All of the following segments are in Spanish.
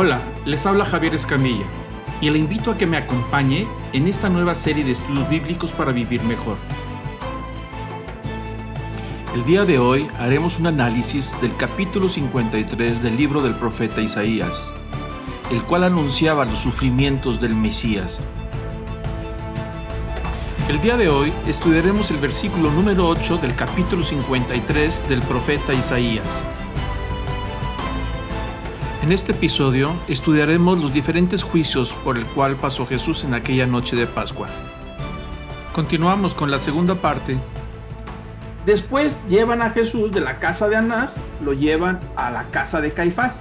Hola, les habla Javier Escamilla y le invito a que me acompañe en esta nueva serie de estudios bíblicos para vivir mejor. El día de hoy haremos un análisis del capítulo 53 del libro del profeta Isaías, el cual anunciaba los sufrimientos del Mesías. El día de hoy estudiaremos el versículo número 8 del capítulo 53 del profeta Isaías en este episodio estudiaremos los diferentes juicios por el cual pasó Jesús en aquella noche de Pascua. Continuamos con la segunda parte. Después llevan a Jesús de la casa de Anás, lo llevan a la casa de Caifás,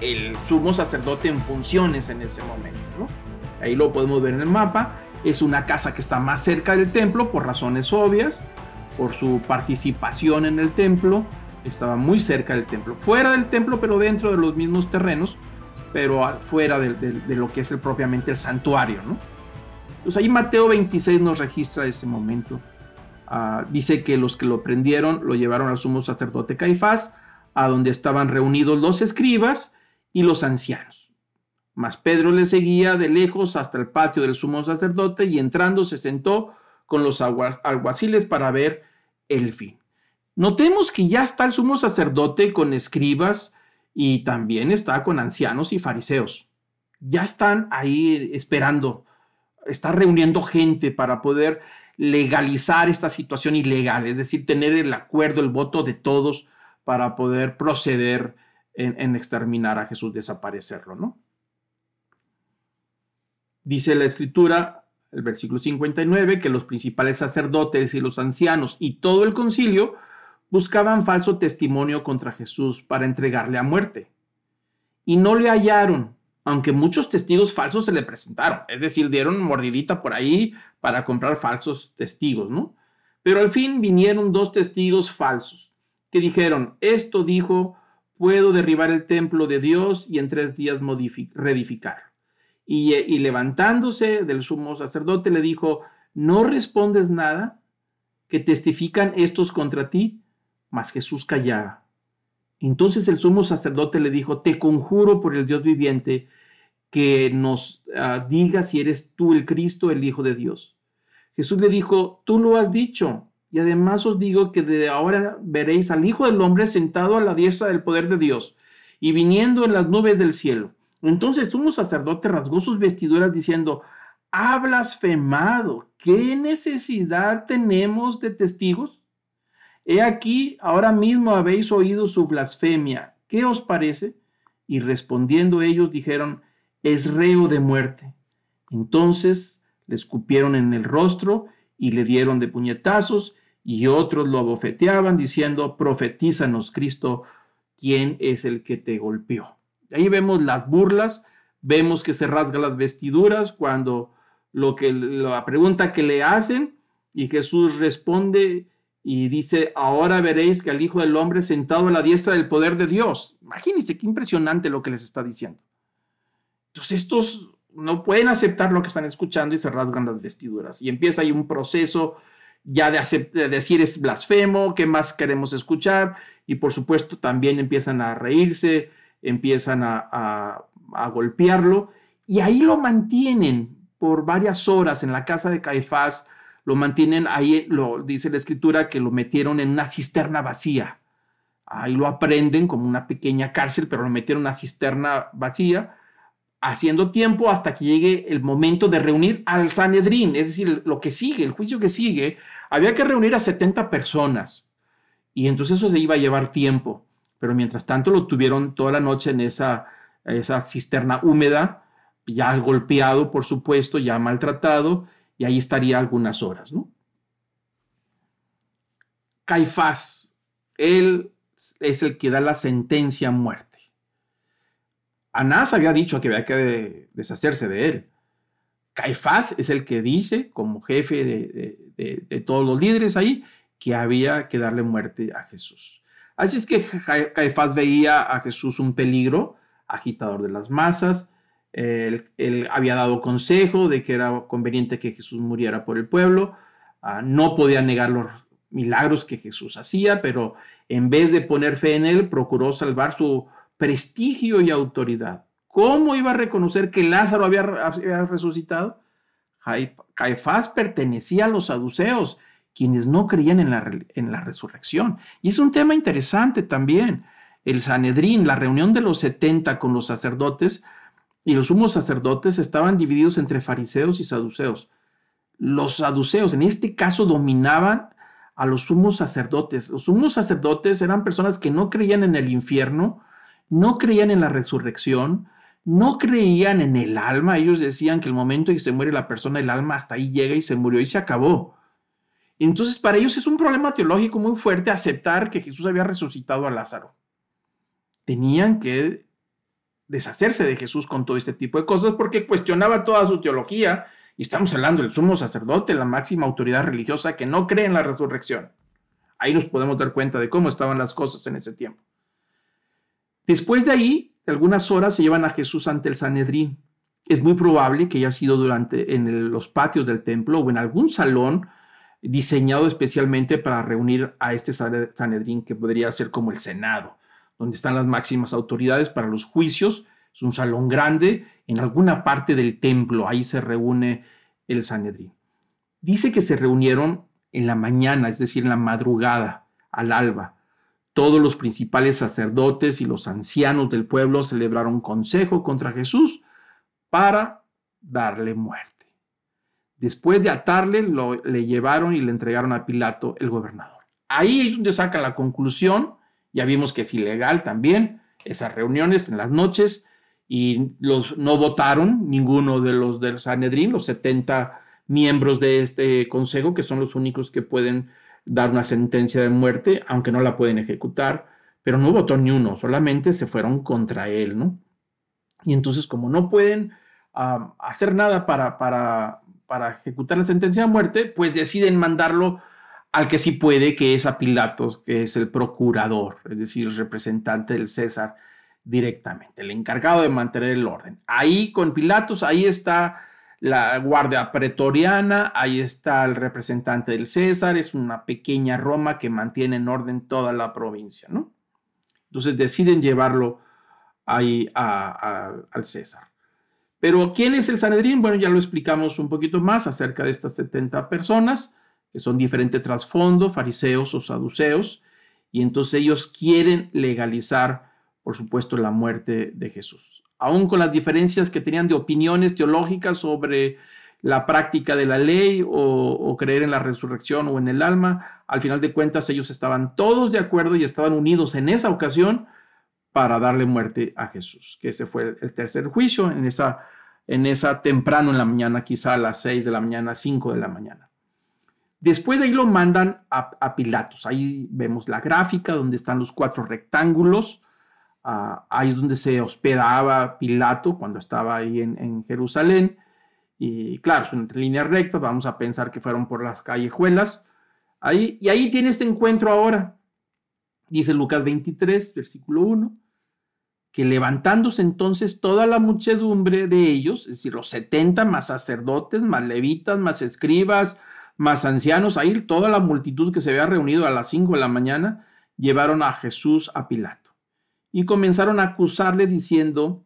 el sumo sacerdote en funciones en ese momento. Ahí lo podemos ver en el mapa. Es una casa que está más cerca del templo por razones obvias, por su participación en el templo, estaba muy cerca del templo, fuera del templo, pero dentro de los mismos terrenos, pero fuera de, lo que es el, propiamente el santuario, ¿no? Pues ahí Mateo 26 nos registra ese momento. Ah, dice que los que lo prendieron lo llevaron al sumo sacerdote Caifás, a donde estaban reunidos los escribas y los ancianos. Mas Pedro le seguía de lejos hasta el patio del sumo sacerdote y entrando se sentó con los alguaciles para ver el fin. Notemos que ya está el sumo sacerdote con escribas y también está con ancianos y fariseos. Ya están ahí esperando, está reuniendo gente para poder legalizar esta situación ilegal, es decir, tener el acuerdo, el voto de todos para poder proceder en, exterminar a Jesús, desaparecerlo, ¿no? Dice la escritura, el versículo 59, que los principales sacerdotes y los ancianos y todo el concilio buscaban falso testimonio contra Jesús para entregarle a muerte. Y no le hallaron, aunque muchos testigos falsos se le presentaron, es decir, dieron mordidita por ahí para comprar falsos testigos, ¿no? Pero al fin vinieron dos testigos falsos que dijeron, esto dijo, puedo derribar el templo de Dios y en tres días reedificar. Y, y levantándose del sumo sacerdote le dijo, ¿no respondes nada? ¿Que testifican estos contra ti? Mas Jesús callaba. Entonces el sumo sacerdote le dijo, te conjuro por el Dios viviente que nos ah, diga si eres tú el Cristo, el Hijo de Dios. Jesús le dijo, tú lo has dicho, y además os digo que de ahora veréis al Hijo del Hombre sentado a la diestra del poder de Dios y viniendo en las nubes del cielo. Entonces sumo sacerdote rasgó sus vestiduras diciendo, ha blasfemado, ¿qué necesidad tenemos de testigos? He aquí, ahora mismo habéis oído su blasfemia. ¿Qué os parece? Y respondiendo ellos dijeron, es reo de muerte. Entonces le escupieron en el rostro y le dieron de puñetazos y otros lo abofeteaban diciendo, profetízanos, Cristo, ¿quién es el que te golpeó? Ahí vemos las burlas, vemos que se rasga las vestiduras cuando lo que la pregunta que le hacen y Jesús responde y dice, ahora veréis que al Hijo del Hombre sentado a la diestra del poder de Dios. Imagínense qué impresionante lo que les está diciendo. Entonces estos no pueden aceptar lo que están escuchando y se rasgan las vestiduras. Y empieza ahí un proceso ya de, decir es blasfemo, qué más queremos escuchar. Y por supuesto también empiezan a reírse, empiezan a golpearlo. Y ahí lo mantienen por varias horas en la casa de Caifás lo mantienen ahí, lo dice la escritura, que lo metieron en una cisterna vacía. Ahí lo aprenden como una pequeña cárcel, pero lo metieron en una cisterna vacía, haciendo tiempo hasta que llegue el momento de reunir al Sanedrín, es decir, lo que sigue, el juicio que sigue, había que reunir a 70 personas. Y entonces eso se iba a llevar tiempo. Pero mientras tanto lo tuvieron toda la noche en esa, esa cisterna húmeda, ya golpeado, por supuesto, ya maltratado, y ahí estaría algunas horas, ¿no? Caifás, él es el que da la sentencia a muerte. Anás había dicho que había que deshacerse de él. Caifás es el que dice, como jefe de, de, todos los líderes ahí, que había que darle muerte a Jesús. Así es que Caifás veía a Jesús un peligro, agitador de las masas, él, había dado consejo de que era conveniente que Jesús muriera por el pueblo. Ah, no podía negar los milagros que Jesús hacía, pero en vez de poner fe en él, procuró salvar su prestigio y autoridad. ¿Cómo iba a reconocer que Lázaro había, resucitado? Caifás pertenecía a los saduceos, quienes no creían en la, en la resurrección. Y es un tema interesante también. El Sanedrín, la reunión de los 70 con los sacerdotes, y los sumos sacerdotes estaban divididos entre fariseos y saduceos. Los saduceos, en este caso, dominaban a los sumos sacerdotes. Los sumos sacerdotes eran personas que no creían en el infierno, no creían en la resurrección, no creían en el alma. Ellos decían que el momento en que se muere la persona, el alma hasta ahí llega y se murió y se acabó. Entonces, para ellos es un problema teológico muy fuerte aceptar que Jesús había resucitado a Lázaro. Tenían que deshacerse de Jesús con todo este tipo de cosas porque cuestionaba toda su teología y estamos hablando del sumo sacerdote, la máxima autoridad religiosa que no cree en la resurrección. Ahí nos podemos dar cuenta de cómo estaban las cosas en ese tiempo. Después de ahí, algunas horas se llevan a Jesús ante el Sanedrín. Es muy probable que haya sido durante en los patios del templo o en algún salón diseñado especialmente para reunir a este Sanedrín que podría ser como el Senado, donde están las máximas autoridades para los juicios es un salón grande en alguna parte del templo, ahí se reúne el Sanedrín. Dice que se reunieron en la mañana, es decir, en la madrugada, al alba. Todos los principales sacerdotes y los ancianos del pueblo celebraron consejo contra Jesús para darle muerte. Después de atarle, lo, le llevaron y le entregaron a Pilato, el gobernador. Ahí es donde saca la conclusión, ya vimos que es ilegal también, esas reuniones en las noches, y los, no votaron ninguno de los del Sanedrín, los 70 miembros de este consejo, que son los únicos que pueden dar una sentencia de muerte, aunque no la pueden ejecutar, pero no votó ni uno, solamente se fueron contra él, ¿no? Y entonces, como no pueden hacer nada para, para, para ejecutar la sentencia de muerte, pues deciden mandarlo al que sí puede, que es a Pilatos, que es el procurador, es decir, el representante del César directamente, el encargado de mantener el orden. Ahí con Pilatos, ahí está la guardia pretoriana, ahí está el representante del César, es una pequeña Roma que mantiene en orden toda la provincia, ¿no? Entonces deciden llevarlo ahí al César. Pero ¿quién es el Sanedrín? Bueno, ya lo explicamos un poquito más acerca de estas 70 personas, que son diferente trasfondo, fariseos o saduceos, y entonces ellos quieren legalizar por supuesto, la muerte de Jesús. Aún con las diferencias que tenían de opiniones teológicas sobre la práctica de la ley o, creer en la resurrección o en el alma, al final de cuentas ellos estaban todos de acuerdo y estaban unidos en esa ocasión para darle muerte a Jesús, que ese fue el tercer juicio en esa, en esa temprano en la mañana, quizá a las seis de la mañana, cinco de la mañana. Después de ahí lo mandan a, Pilatos. Ahí vemos la gráfica donde están los cuatro rectángulos ahí es donde se hospedaba Pilato cuando estaba ahí en, Jerusalén. Y claro, son entre líneas rectas, vamos a pensar que fueron por las callejuelas. Ahí, y ahí tiene este encuentro ahora. Dice Lucas 23, versículo 1, que levantándose entonces toda la muchedumbre de ellos, es decir, los 70 más sacerdotes, más levitas, más escribas, más ancianos, ahí toda la multitud que se había reunido a las 5 de la mañana, llevaron a Jesús a Pilato y comenzaron a acusarle diciendo,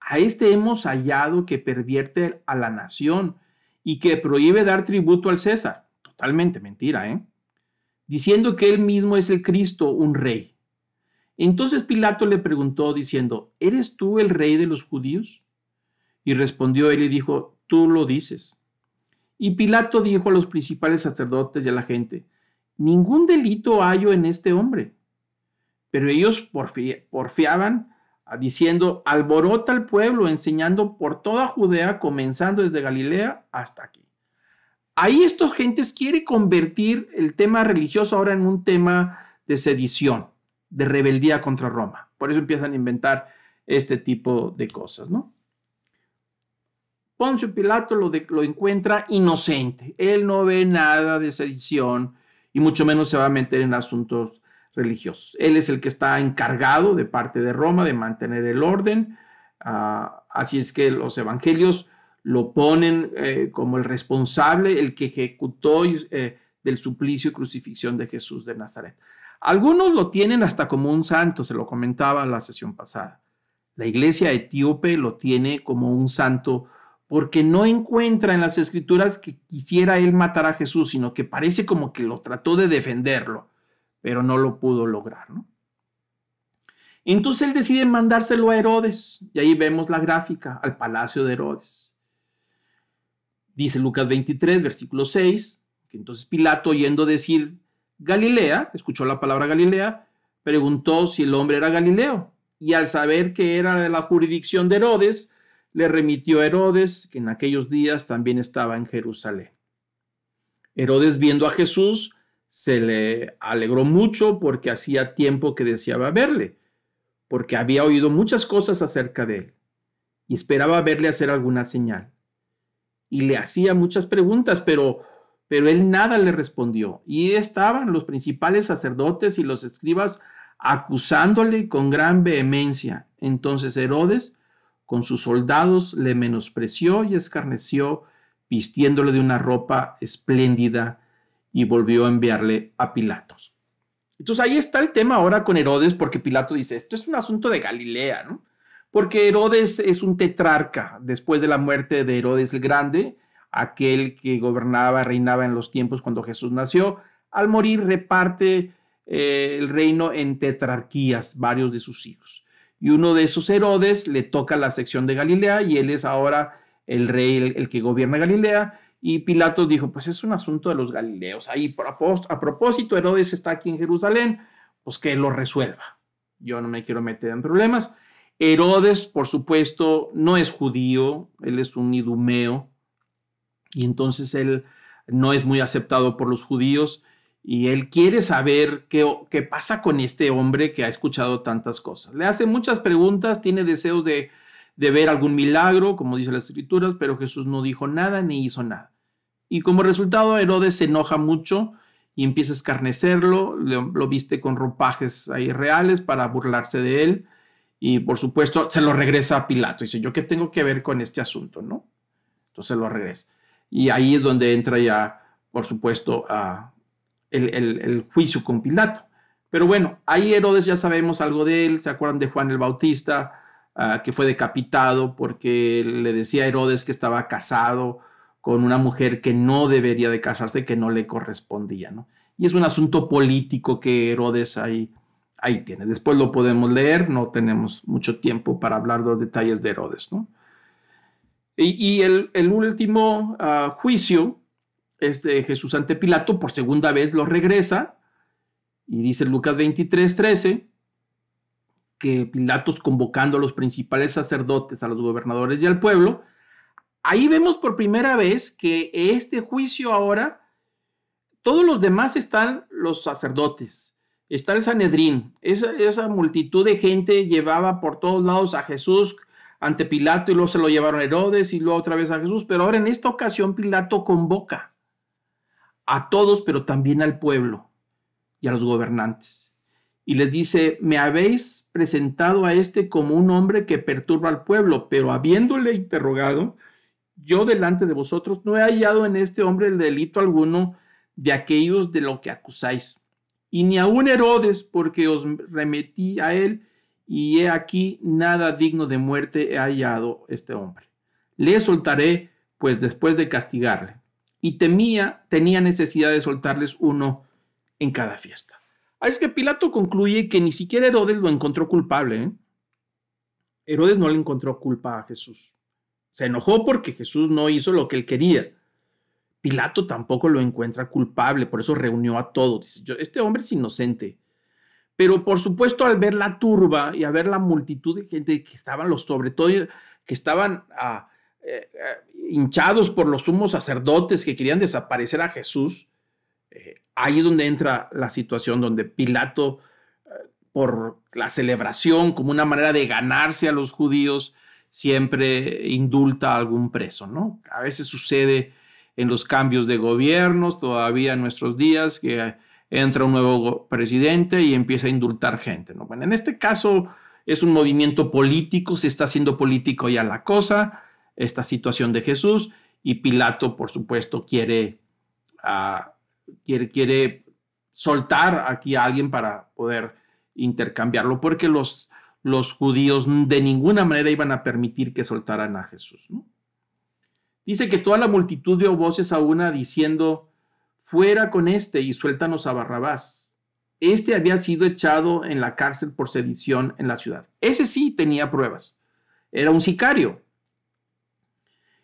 a este hemos hallado que pervierte a la nación y que prohíbe dar tributo al César. Totalmente mentira, ¿eh? Diciendo que él mismo es el Cristo, un rey. Entonces Pilato le preguntó diciendo, ¿eres tú el rey de los judíos? Y respondió él y dijo, tú lo dices. Y Pilato dijo a los principales sacerdotes y a la gente, ningún delito hallo en este hombre pero ellos porfiaban ah, diciendo, alborota al pueblo, enseñando por toda Judea, comenzando desde Galilea hasta aquí. Ahí estos gentes quiere convertir el tema religioso ahora en un tema de sedición, de rebeldía contra Roma. Por eso empiezan a inventar este tipo de cosas, ¿no? Poncio Pilato lo, encuentra inocente. Él no ve nada de sedición y mucho menos se va a meter en asuntos religiosos. Él es el que está encargado de parte de Roma de mantener el orden. Ah, así es que los evangelios lo ponen eh, como el responsable, el que ejecutó eh, del suplicio y crucifixión de Jesús de Nazaret. Algunos lo tienen hasta como un santo, se lo comentaba la sesión pasada. La iglesia etíope lo tiene como un santo porque no encuentra en las escrituras que quisiera él matar a Jesús, sino que parece como que lo trató de defenderlo, pero no lo pudo lograr. ¿no? Entonces él decide mandárselo a Herodes, y ahí vemos la gráfica, al palacio de Herodes. Dice Lucas 23, versículo 6, que entonces Pilato, oyendo decir Galilea, escuchó la palabra Galilea, preguntó si el hombre era Galileo, y al saber que era de la jurisdicción de Herodes, le remitió a Herodes, que en aquellos días también estaba en Jerusalén. Herodes, viendo a Jesús, se le alegró mucho porque hacía tiempo que deseaba verle porque había oído muchas cosas acerca de él y esperaba verle hacer alguna señal. Y le hacía muchas preguntas, pero, pero él nada le respondió. Y estaban los principales sacerdotes y los escribas acusándole con gran vehemencia. Entonces Herodes, con sus soldados, le menospreció y escarneció, vistiéndole de una ropa espléndida, y volvió a enviarle a Pilatos. Entonces ahí está el tema ahora con Herodes, porque Pilato dice, esto es un asunto de Galilea, ¿no? Porque Herodes es un tetrarca después de la muerte de Herodes el Grande, aquel que gobernaba, reinaba en los tiempos cuando Jesús nació. Al morir reparte eh, el reino en tetrarquías, varios de sus hijos. Y uno de esos Herodes le toca la sección de Galilea y él es ahora el rey, el que gobierna Galilea. Y Pilatos dijo, pues es un asunto de los galileos. Ahí, a propósito, Herodes está aquí en Jerusalén, pues que lo resuelva. Yo no me quiero meter en problemas. Herodes, por supuesto, no es judío, él es un idumeo, y entonces él no es muy aceptado por los judíos, y él quiere saber qué, pasa con este hombre que ha escuchado tantas cosas. Le hace muchas preguntas, tiene deseos de, ver algún milagro, como dice las escrituras, pero Jesús no dijo nada ni hizo nada. Y como resultado, Herodes se enoja mucho y empieza a escarnecerlo, lo, viste con ropajes ahí reales para burlarse de él. Y por supuesto, se lo regresa a Pilato. Dice, ¿yo qué tengo que ver con este asunto? ¿No? Entonces lo regresa. Y ahí es donde entra ya, por supuesto, el, juicio con Pilato. Pero bueno, ahí Herodes ya sabemos algo de él. ¿Se acuerdan de Juan el Bautista? Ah, que fue decapitado porque le decía a Herodes que estaba casado con una mujer que no debería de casarse, que no le correspondía, ¿no? Y es un asunto político que Herodes ahí, ahí tiene. Después lo podemos leer, no tenemos mucho tiempo para hablar de los detalles de Herodes, ¿no? Y, el, último ah, juicio es de Jesús ante Pilato, por segunda vez lo regresa, y dice Lucas 23, 13, que Pilatos convocando a los principales sacerdotes, a los gobernadores y al pueblo, ahí vemos por primera vez que este juicio ahora, todos los demás están los sacerdotes, está el Sanedrín, esa, esa multitud de gente llevaba por todos lados a Jesús ante Pilato y luego se lo llevaron a Herodes y luego otra vez a Jesús, pero ahora en esta ocasión Pilato convoca a todos, pero también al pueblo y a los gobernantes. Y les dice, me habéis presentado a este como un hombre que perturba al pueblo, pero habiéndole interrogado, yo delante de vosotros no he hallado en este hombre el delito alguno de aquellos de lo que acusáis, y ni aun Herodes, porque os remetí a él, y he aquí nada digno de muerte he hallado este hombre. Le soltaré, pues después de castigarle. Y temía, tenía necesidad de soltarles uno en cada fiesta. Ah, es que Pilato concluye que ni siquiera Herodes lo encontró culpable. ¿eh? Herodes no le encontró culpa a Jesús. Se enojó porque Jesús no hizo lo que él quería. Pilato tampoco lo encuentra culpable, por eso reunió a todos. Dice, este hombre es inocente. Pero por supuesto, al ver la turba y a ver la multitud de gente que estaban, los sobre todo, que estaban ah, eh, eh, hinchados por los sumos sacerdotes que querían desaparecer a Jesús, eh, ahí es donde entra la situación donde Pilato, por la celebración, como una manera de ganarse a los judíos, siempre indulta a algún preso, ¿no? A veces sucede en los cambios de gobiernos, todavía en nuestros días, que entra un nuevo presidente y empieza a indultar gente, ¿no? Bueno, en este caso es un movimiento político, se está haciendo político ya la cosa, esta situación de Jesús, y Pilato, por supuesto, quiere, ah, quiere, quiere soltar aquí a alguien para poder intercambiarlo, porque los los judíos de ninguna manera iban a permitir que soltaran a Jesús. Dice que toda la multitud dio voces a una diciendo, fuera con este y suéltanos a Barrabás. Este había sido echado en la cárcel por sedición en la ciudad. Ese sí tenía pruebas. Era un sicario.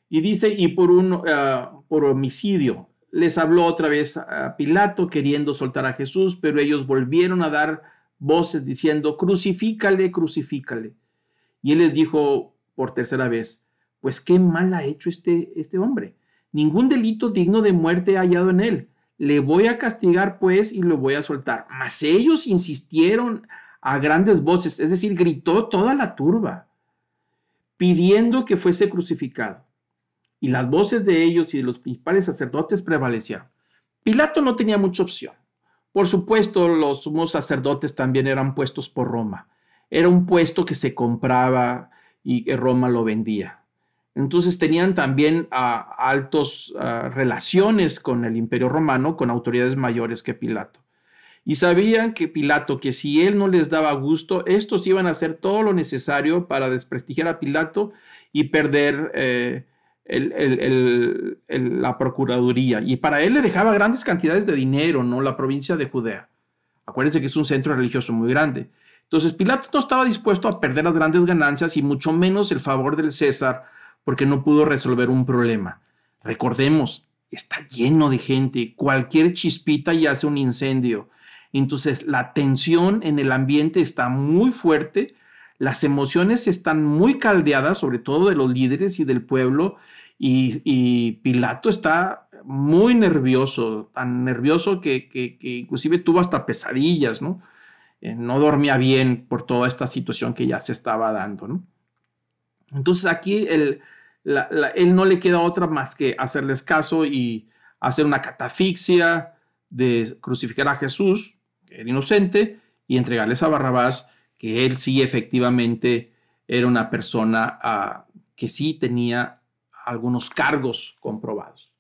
Y dice, y por, un, ah, por homicidio. Les habló otra vez a Pilato queriendo soltar a Jesús, pero ellos volvieron a dar voces diciendo, crucifícale, crucifícale. Y él les dijo por tercera vez, pues qué mal ha hecho este, este hombre. Ningún delito digno de muerte ha hallado en él. Le voy a castigar pues y lo voy a soltar. Mas ellos insistieron a grandes voces, es decir, gritó toda la turba, pidiendo que fuese crucificado. Y las voces de ellos y de los principales sacerdotes prevalecieron. Pilato no tenía mucha opción. Por supuesto, los sumos sacerdotes también eran puestos por Roma. Era un puesto que se compraba y que Roma lo vendía. Entonces tenían también ah, altos ah, relaciones con el imperio romano, con autoridades mayores que Pilato. Y sabían que Pilato, que si él no les daba gusto, estos iban a hacer todo lo necesario para desprestigiar a Pilato y perder eh, la Procuraduría. Y para él le dejaba grandes cantidades de dinero, ¿no? La provincia de Judea. Acuérdense que es un centro religioso muy grande. Entonces Pilato no estaba dispuesto a perder las grandes ganancias y mucho menos el favor del César porque no pudo resolver un problema. Recordemos, está lleno de gente, cualquier chispita y hace un incendio. Entonces la tensión en el ambiente está muy fuerte, las emociones están muy caldeadas, sobre todo de los líderes y del pueblo, y, Pilato está muy nervioso, tan nervioso que, inclusive tuvo hasta pesadillas, ¿no? Eh, no dormía bien por toda esta situación que ya se estaba dando, ¿no? Entonces aquí él no le queda otra más que hacerles caso y hacer una catafixia de crucificar a Jesús, que era inocente, y entregarles a Barrabás, que él sí efectivamente era una persona ah, que sí tenía algunos cargos comprobados.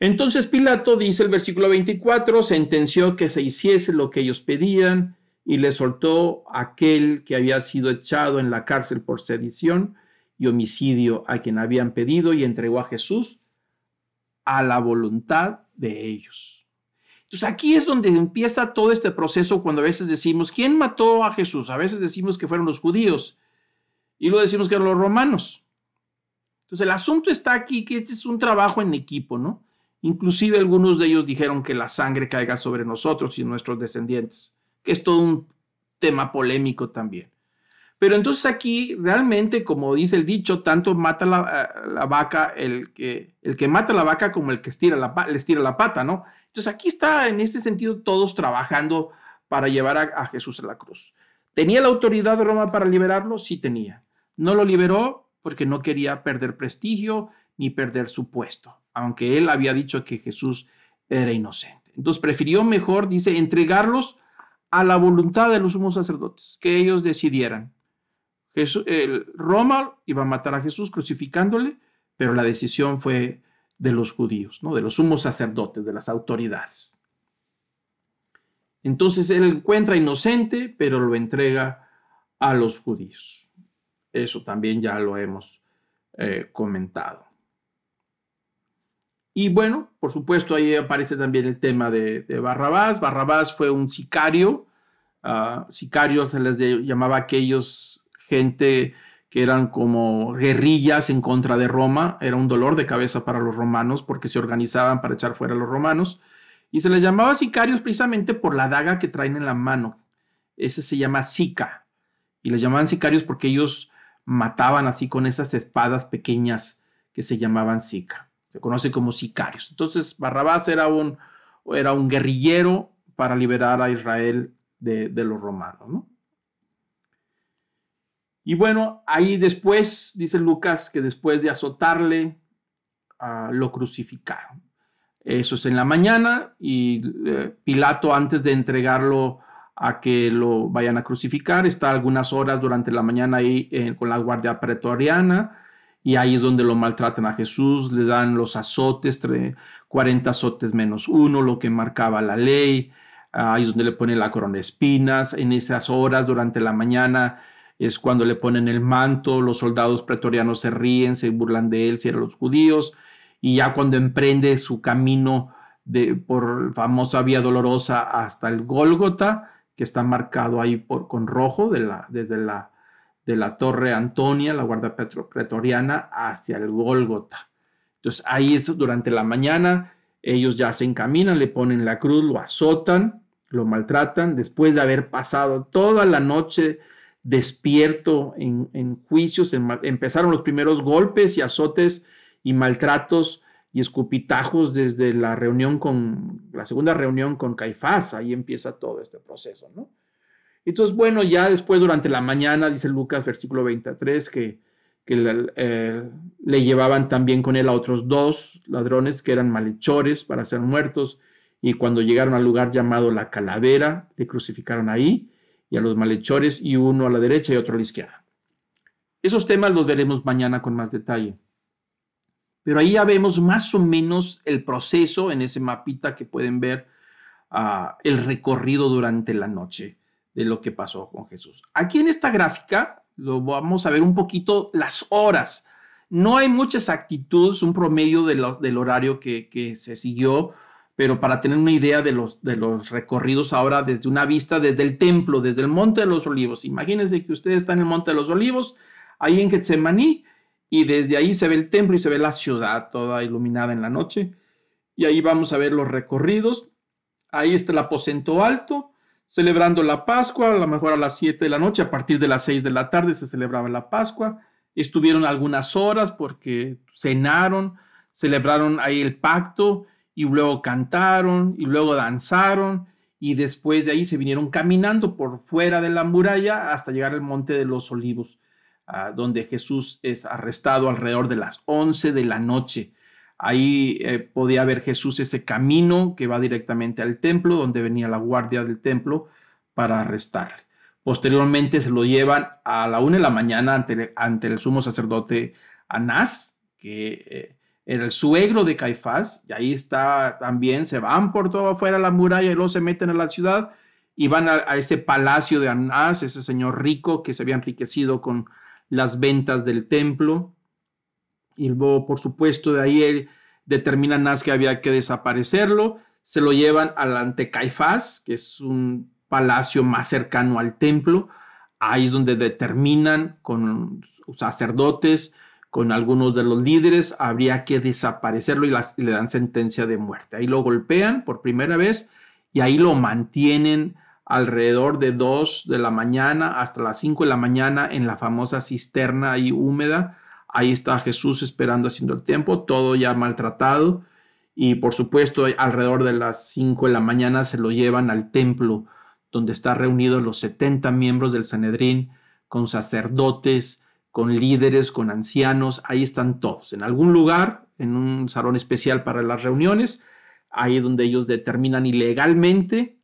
Entonces Pilato, dice el versículo 24, sentenció que se hiciese lo que ellos pedían y le soltó aquel que había sido echado en la cárcel por sedición y homicidio a quien habían pedido y entregó a Jesús a la voluntad de ellos. Entonces aquí es donde empieza todo este proceso cuando a veces decimos, ¿quién mató a Jesús? A veces decimos que fueron los judíos y luego decimos que eran los romanos. Entonces, el asunto está aquí que este es un trabajo en equipo, ¿no? Inclusive algunos de ellos dijeron que la sangre caiga sobre nosotros y nuestros descendientes, que es todo un tema polémico también. Pero entonces aquí realmente, como dice el dicho, tanto mata la, eh, vaca el que, el que mata la vaca como el que estira la, le estira la pata, ¿no? Entonces aquí está en este sentido todos trabajando para llevar a, a Jesús a la cruz. ¿Tenía la autoridad de Roma para liberarlo? Sí tenía. ¿No lo liberó? porque no quería perder prestigio ni perder su puesto, aunque él había dicho que Jesús era inocente. Entonces prefirió mejor, dice, entregarlos a la voluntad de los sumos sacerdotes, que ellos decidieran. El, Roma iba a matar a Jesús crucificándole, pero la decisión fue de los judíos, ¿no? de los sumos sacerdotes, de las autoridades. Entonces él encuentra inocente, pero lo entrega a los judíos. Eso también ya lo hemos eh, comentado. Y bueno, por supuesto, ahí aparece también el tema de, Barrabás. Barrabás fue un sicario. Uh, sicarios se les llamaba aquellos gente que eran como guerrillas en contra de Roma. Era un dolor de cabeza para los romanos porque se organizaban para echar fuera a los romanos. Y se les llamaba sicarios precisamente por la daga que traen en la mano. Ese se llama sica. Y les llamaban sicarios porque ellos mataban así con esas espadas pequeñas que se llamaban sica. Se conoce como sicarios. Entonces Barrabás era un, era un guerrillero para liberar a Israel de, los romanos. Y bueno, ahí después, dice Lucas, que después de azotarle, ah, lo crucificaron. Eso es en la mañana y eh, Pilato antes de entregarlo a que lo vayan a crucificar. Está algunas horas durante la mañana ahí eh, con la guardia pretoriana y ahí es donde lo maltratan a Jesús, le dan los azotes, 40 azotes menos uno, lo que marcaba la ley. ahí es donde le ponen la corona de espinas, en esas horas durante la mañana es cuando le ponen el manto, los soldados pretorianos se ríen, se burlan de él, si eran los judíos, y ya cuando emprende su camino de, por famosa vía dolorosa hasta el Gólgota, que está marcado ahí por, con rojo de la, desde la, de la torre Antonia, la guardia pretoriana, hacia el Gólgota. Entonces ahí durante la mañana ellos ya se encaminan, le ponen la cruz, lo azotan, lo maltratan, después de haber pasado toda la noche despierto en, juicios, empezaron los primeros golpes y azotes y maltratos y escupitajos desde la reunión con, la segunda reunión con Caifás, ahí empieza todo este proceso, ¿no? Entonces, bueno, ya después durante la mañana, dice Lucas, versículo 23, que, que eh, le, llevaban también con él a otros dos ladrones que eran malhechores para ser muertos, y cuando llegaron al lugar llamado la calavera, le crucificaron ahí, y a los malhechores, y uno a la derecha y otro a la izquierda. Esos temas los veremos mañana con más detalle. Pero ahí ya vemos más o menos el proceso en ese mapita que pueden ver ah, el recorrido durante la noche de lo que pasó con Jesús. Aquí en esta gráfica lo vamos a ver un poquito las horas. No hay mucha exactitud, es un promedio del horario que, se siguió, pero para tener una idea de los, de los recorridos ahora desde una vista desde el templo, desde el Monte de los Olivos. Imagínense que ustedes están en el Monte de los Olivos, ahí en Getsemaní, y desde ahí se ve el templo y se ve la ciudad toda iluminada en la noche. Y ahí vamos a ver los recorridos. Ahí está el aposento alto, celebrando la Pascua, a lo mejor a las 7 de la noche, a partir de las 6 de la tarde se celebraba la Pascua. Estuvieron algunas horas porque cenaron, celebraron ahí el pacto y luego cantaron y luego danzaron y después de ahí se vinieron caminando por fuera de la muralla hasta llegar al monte de los olivos donde Jesús es arrestado alrededor de las 11 de la noche. Ahí eh, podía ver Jesús ese camino que va directamente al templo, donde venía la guardia del templo para arrestarle. Posteriormente se lo llevan a la una de la mañana ante, ante el sumo sacerdote Anás, que eh, era el suegro de Caifás, y ahí está también, se van por todo afuera la muralla y luego se meten a la ciudad y van a, ese palacio de Anás, ese señor rico que se había enriquecido con las ventas del templo. Y luego, por supuesto, de ahí determinan que había que desaparecerlo. Se lo llevan al ante Caifás, que es un palacio más cercano al templo. Ahí es donde determinan con sacerdotes, con algunos de los líderes, habría que desaparecerlo y, le dan sentencia de muerte. Ahí lo golpean por primera vez y ahí lo mantienen alrededor de 2 de la mañana hasta las 5 de la mañana en la famosa cisterna húmeda. Ahí está Jesús esperando haciendo el tiempo, todo ya maltratado. Y por supuesto, alrededor de las 5 de la mañana se lo llevan al templo, donde están reunidos los 70 miembros del Sanedrín, con sacerdotes, con líderes, con ancianos. Ahí están todos, en algún lugar, en un salón especial para las reuniones, ahí donde ellos determinan ilegalmente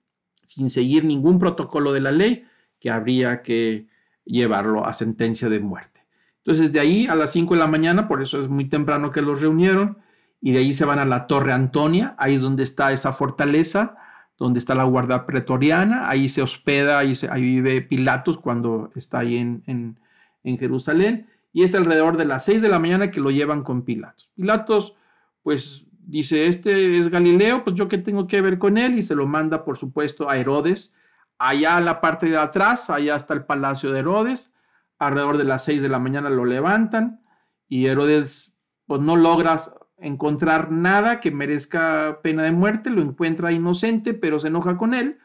sin seguir ningún protocolo de la ley, que habría que llevarlo a sentencia de muerte. Entonces, de ahí a las 5 de la mañana, por eso es muy temprano que los reunieron, y de ahí se van a la Torre Antonia, ahí es donde está esa fortaleza, donde está la guardia pretoriana, ahí se hospeda, ahí, vive Pilatos cuando está ahí en, en Jerusalén, y es alrededor de las 6 de la mañana que lo llevan con Pilatos. Pilatos, pues dice, este es Galileo, pues yo qué tengo que ver con él y se lo manda, por supuesto, a Herodes. Allá en la parte de atrás, allá está el palacio de Herodes. Alrededor de las seis de la mañana lo levantan y Herodes pues no logra encontrar nada que merezca pena de muerte, lo encuentra inocente, pero se enoja con él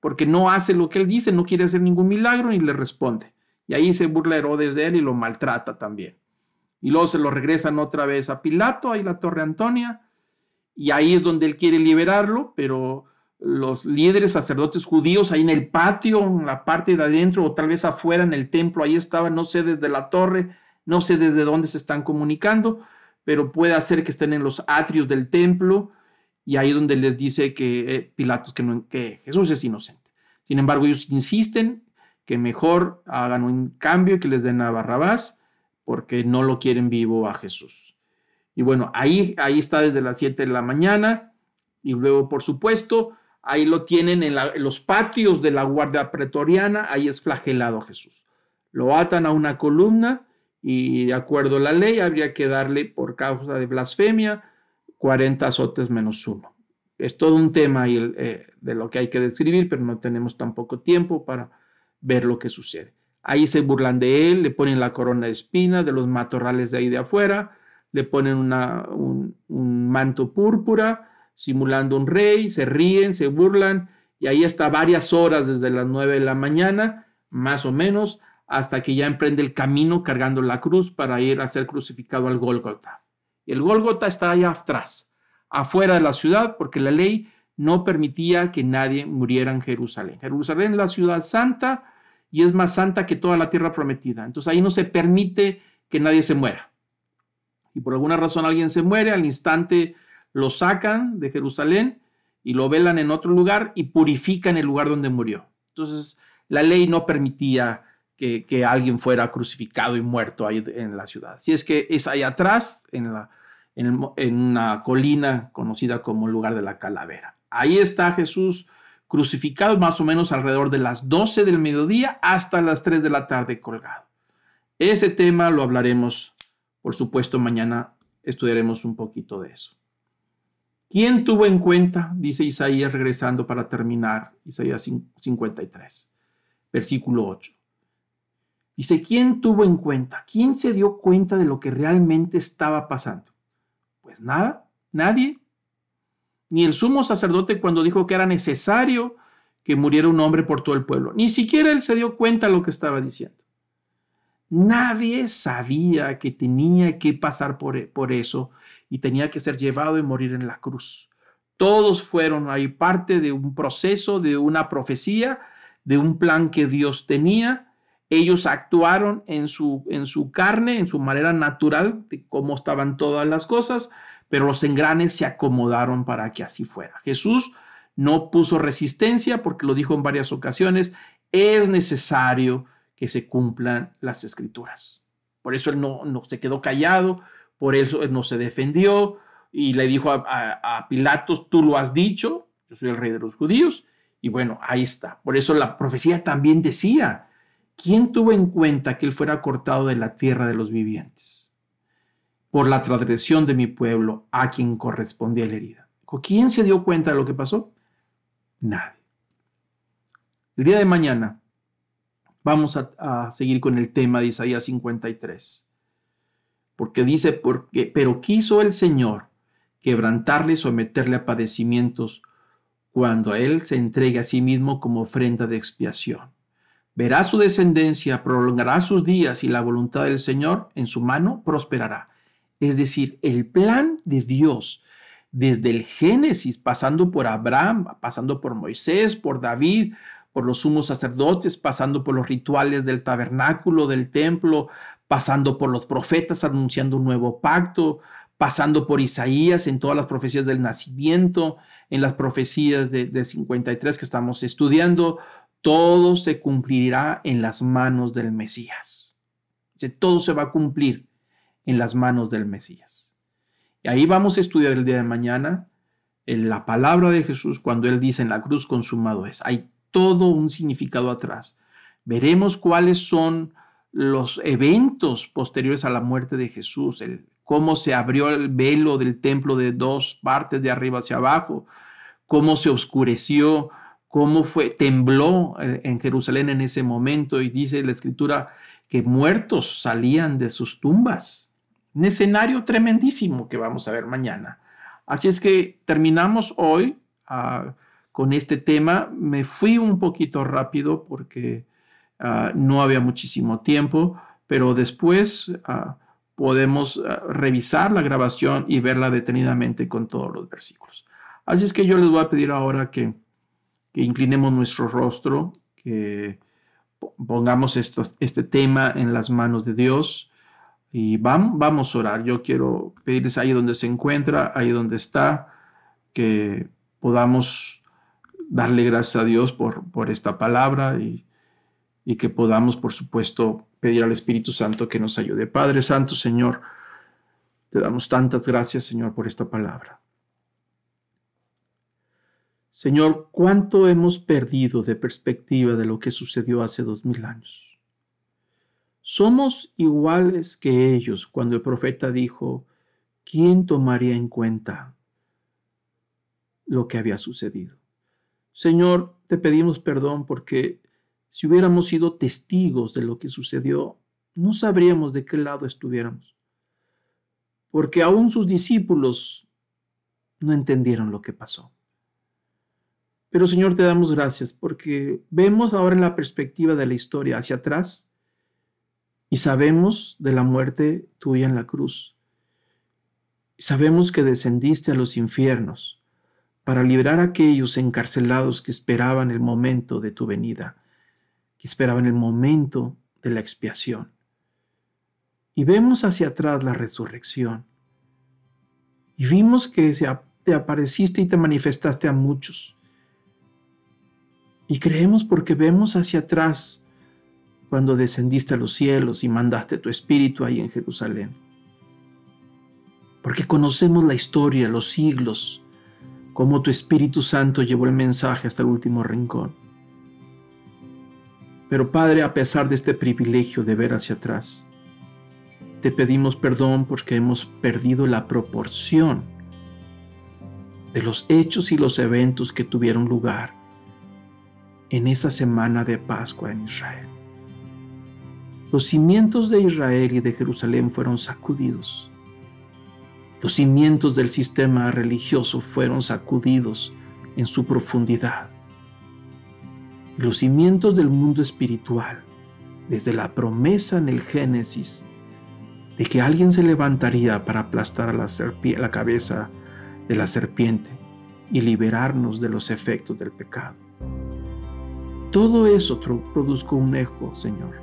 porque no hace lo que él dice, no quiere hacer ningún milagro y le responde. Y ahí se burla Herodes de él y lo maltrata también. Y luego se lo regresan otra vez a Pilato, ahí la Torre Antonia, y ahí es donde él quiere liberarlo, pero los líderes sacerdotes judíos ahí en el patio, en la parte de adentro o tal vez afuera en el templo, ahí estaban, no sé desde la torre, no sé desde dónde se están comunicando, pero puede ser que estén en los atrios del templo y ahí donde les dice que eh, Pilatos que, no, que Jesús es inocente. Sin embargo, ellos insisten que mejor hagan un cambio y que les den a Barrabás porque no lo quieren vivo a Jesús. Y bueno, ahí, ahí está desde las 7 de la mañana. Y luego, por supuesto, ahí lo tienen en, los patios de la guardia pretoriana, ahí es flagelado Jesús. Lo atan a una columna y de acuerdo a la ley habría que darle por causa de blasfemia 40 azotes menos uno. Es todo un tema eh, de lo que hay que describir, pero no tenemos tampoco tiempo para ver lo que sucede. Ahí se burlan de él, le ponen la corona de espina de los matorrales de ahí de afuera, le ponen un, manto púrpura, simulando un rey, se ríen, se burlan, y ahí está varias horas desde las nueve de la mañana, más o menos, hasta que ya emprende el camino cargando la cruz para ir a ser crucificado al Gólgota. Y el Gólgota está allá atrás, afuera de la ciudad, porque la ley no permitía que nadie muriera en Jerusalén. Jerusalén es la ciudad santa y es más santa que toda la tierra prometida. Entonces ahí no se permite que nadie se muera. Y por alguna razón alguien se muere, al instante lo sacan de Jerusalén y lo velan en otro lugar y purifican el lugar donde murió. Entonces la ley no permitía que, alguien fuera crucificado y muerto ahí en la ciudad. Si es que es ahí atrás, en, en una colina conocida como lugar de la calavera. Ahí está Jesús crucificado más o menos alrededor de las 12 del mediodía hasta las 3 de la tarde colgado. Ese tema lo hablaremos, por supuesto, mañana estudiaremos un poquito de eso. ¿Quién tuvo en cuenta, dice Isaías regresando para terminar, Isaías 53, versículo 8? Dice, ¿quién tuvo en cuenta? ¿Quién se dio cuenta de lo que realmente estaba pasando? Pues nada, nadie ni el sumo sacerdote cuando dijo que era necesario que muriera un hombre por todo el pueblo. Ni siquiera él se dio cuenta de lo que estaba diciendo. Nadie sabía que tenía que pasar por, por eso y tenía que ser llevado y morir en la cruz. Todos fueron ahí parte de un proceso, de una profecía, de un plan que Dios tenía. Ellos actuaron en su, en su carne, en su manera natural, de cómo estaban todas las cosas, pero los engranes se acomodaron para que así fuera. Jesús no puso resistencia porque lo dijo en varias ocasiones, es necesario que se cumplan las escrituras. Por eso él no, se quedó callado, por eso él no se defendió y le dijo a, a Pilatos, tú lo has dicho, yo soy el rey de los judíos. Y bueno, ahí está. Por eso la profecía también decía, ¿quién tuvo en cuenta que él fuera cortado de la tierra de los vivientes? Por la transgresión de mi pueblo a quien correspondía la herida. ¿Quién se dio cuenta de lo que pasó? Nadie. El día de mañana vamos a, seguir con el tema de Isaías 53. Porque dice, porque, pero quiso el Señor quebrantarle y someterle a padecimientos cuando él se entregue a sí mismo como ofrenda de expiación. Verá su descendencia, prolongará sus días y la voluntad del Señor en su mano prosperará. Es decir, el plan de Dios desde el Génesis, pasando por Abraham, pasando por Moisés, por David, por los sumos sacerdotes, pasando por los rituales del tabernáculo, del templo, pasando por los profetas anunciando un nuevo pacto, pasando por Isaías en todas las profecías del nacimiento, en las profecías de, 53 que estamos estudiando, todo se cumplirá en las manos del Mesías. Todo se va a cumplir en las manos del Mesías. Y ahí vamos a estudiar el día de mañana en la palabra de Jesús cuando Él dice en la cruz consumado es. Hay todo un significado atrás. Veremos cuáles son los eventos posteriores a la muerte de Jesús, el, cómo se abrió el velo del templo de dos partes de arriba hacia abajo, cómo se oscureció, cómo fue tembló en Jerusalén en ese momento y dice la escritura que muertos salían de sus tumbas un escenario tremendísimo que vamos a ver mañana. Así es que terminamos hoy ah, con este tema. Me fui un poquito rápido porque ah, no había muchísimo tiempo, pero después ah, podemos revisar la grabación y verla detenidamente con todos los versículos. Así es que yo les voy a pedir ahora que, inclinemos nuestro rostro, que pongamos este tema en las manos de Dios y vamos, vamos a orar. Yo quiero pedirles ahí donde se encuentra, ahí donde está, que podamos darle gracias a Dios por, por esta palabra y, y que podamos, por supuesto, pedir al Espíritu Santo que nos ayude. Padre Santo, Señor, te damos tantas gracias, Señor, por esta palabra. Señor, ¿cuánto hemos perdido de perspectiva de lo que sucedió hace dos mil años? Somos iguales que ellos cuando el profeta dijo, ¿quién tomaría en cuenta lo que había sucedido? Señor, te pedimos perdón porque si hubiéramos sido testigos de lo que sucedió, no sabríamos de qué lado estuviéramos. Porque aún sus discípulos no entendieron lo que pasó. Pero Señor, te damos gracias porque vemos ahora en la perspectiva de la historia hacia atrás y sabemos de la muerte tuya en la cruz. Sabemos que descendiste a los infiernos para liberar a aquellos encarcelados que esperaban el momento de tu venida, que esperaban el momento de la expiación. Y vemos hacia atrás la resurrección. Y vimos que te apareciste y te manifestaste a muchos y creemos porque vemos hacia atrás cuando descendiste a los cielos y mandaste tu espíritu ahí en Jerusalén. Porque conocemos la historia, los siglos, cómo tu Espíritu Santo llevó el mensaje hasta el último rincón. Pero Padre, a pesar de este privilegio de ver hacia atrás, te pedimos perdón porque hemos perdido la proporción de los hechos y los eventos que tuvieron lugar en esa semana de Pascua en Israel. Los cimientos de Israel y de Jerusalén fueron sacudidos. Los cimientos del sistema religioso fueron sacudidos en su profundidad. Los cimientos del mundo espiritual, desde la promesa en el Génesis de que alguien se levantaría para aplastar la, la cabeza de la serpiente y liberarnos de los efectos del pecado todo eso produjo un eco, Señor,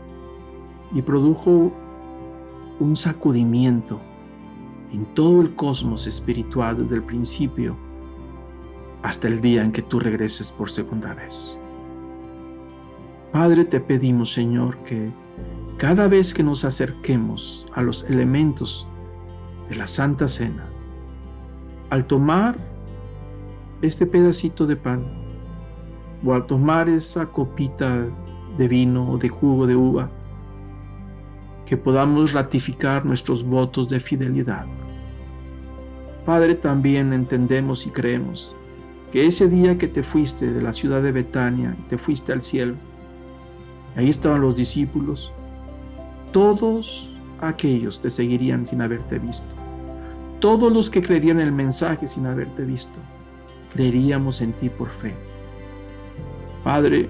y produjo un sacudimiento en todo el cosmos espiritual desde el principio hasta el día en que tú regreses por segunda vez. Padre, te pedimos, Señor, que cada vez que nos acerquemos a los elementos de la Santa Cena, al tomar este pedacito de pan, o al tomar esa copita de vino o de jugo de uva, que podamos ratificar nuestros votos de fidelidad. Padre, también entendemos y creemos que ese día que te fuiste de la ciudad de Betania y te fuiste al cielo, ahí estaban los discípulos, todos aquellos te seguirían sin haberte visto. Todos los que creerían el mensaje sin haberte visto, creeríamos en ti por fe. Padre,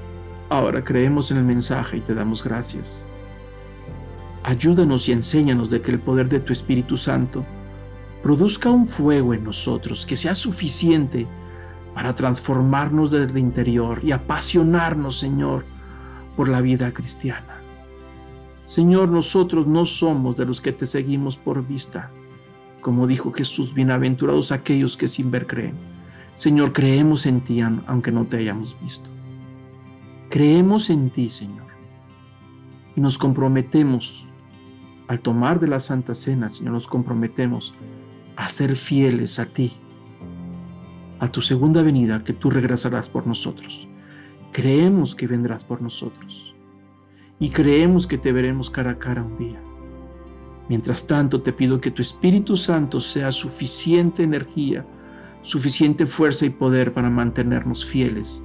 ahora creemos en el mensaje y te damos gracias. Ayúdanos y enséñanos de que el poder de tu Espíritu Santo produzca un fuego en nosotros que sea suficiente para transformarnos desde el interior y apasionarnos, Señor, por la vida cristiana. Señor, nosotros no somos de los que te seguimos por vista. Como dijo Jesús, bienaventurados aquellos que sin ver creen. Señor, creemos en ti aunque no te hayamos visto. Creemos en ti, Señor, y nos comprometemos, al tomar de la Santa Cena, Señor, nos comprometemos a ser fieles a ti, a tu segunda venida, que tú regresarás por nosotros. Creemos que vendrás por nosotros y creemos que te veremos cara a cara un día. Mientras tanto, te pido que tu Espíritu Santo sea suficiente energía, suficiente fuerza y poder para mantenernos fieles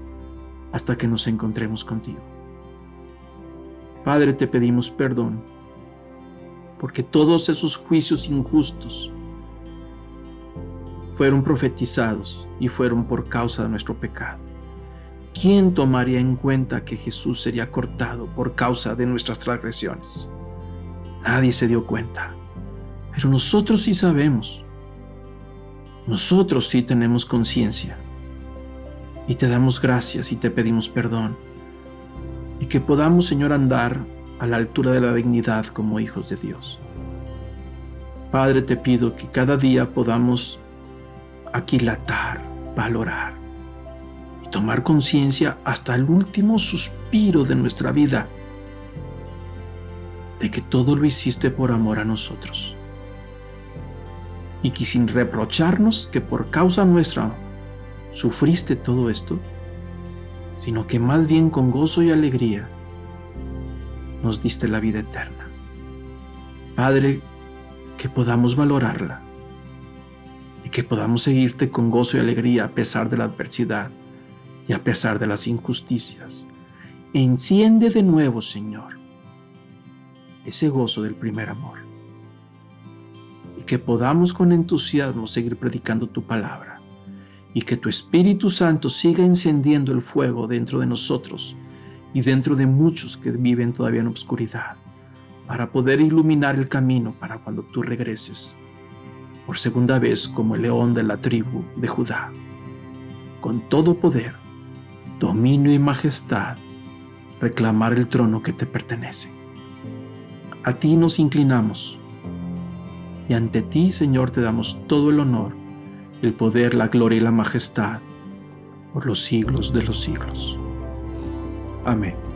hasta que nos encontremos contigo. Padre, te pedimos perdón, porque todos esos juicios injustos fueron profetizados y fueron por causa de nuestro pecado. ¿Quién tomaría en cuenta que Jesús sería cortado por causa de nuestras transgresiones? Nadie se dio cuenta, pero nosotros sí sabemos. Nosotros sí tenemos conciencia y te damos gracias y te pedimos perdón. Y que podamos, Señor, andar a la altura de la dignidad como hijos de Dios. Padre, te pido que cada día podamos aquilatar, valorar y tomar conciencia hasta el último suspiro de nuestra vida de que todo lo hiciste por amor a nosotros. Y que sin reprocharnos que por causa nuestra sufriste todo esto, sino que más bien con gozo y alegría nos diste la vida eterna. Padre, que podamos valorarla y que podamos seguirte con gozo y alegría a pesar de la adversidad y a pesar de las injusticias. Enciende de nuevo, Señor, ese gozo del primer amor y que podamos con entusiasmo seguir predicando tu palabra y que tu Espíritu Santo siga encendiendo el fuego dentro de nosotros y dentro de muchos que viven todavía en obscuridad, para poder iluminar el camino para cuando tú regreses, por segunda vez como el león de la tribu de Judá, con todo poder, dominio y majestad, reclamar el trono que te pertenece. A ti nos inclinamos y ante ti, Señor, te damos todo el honor, el poder, la gloria y la majestad por los siglos de los siglos. Amém.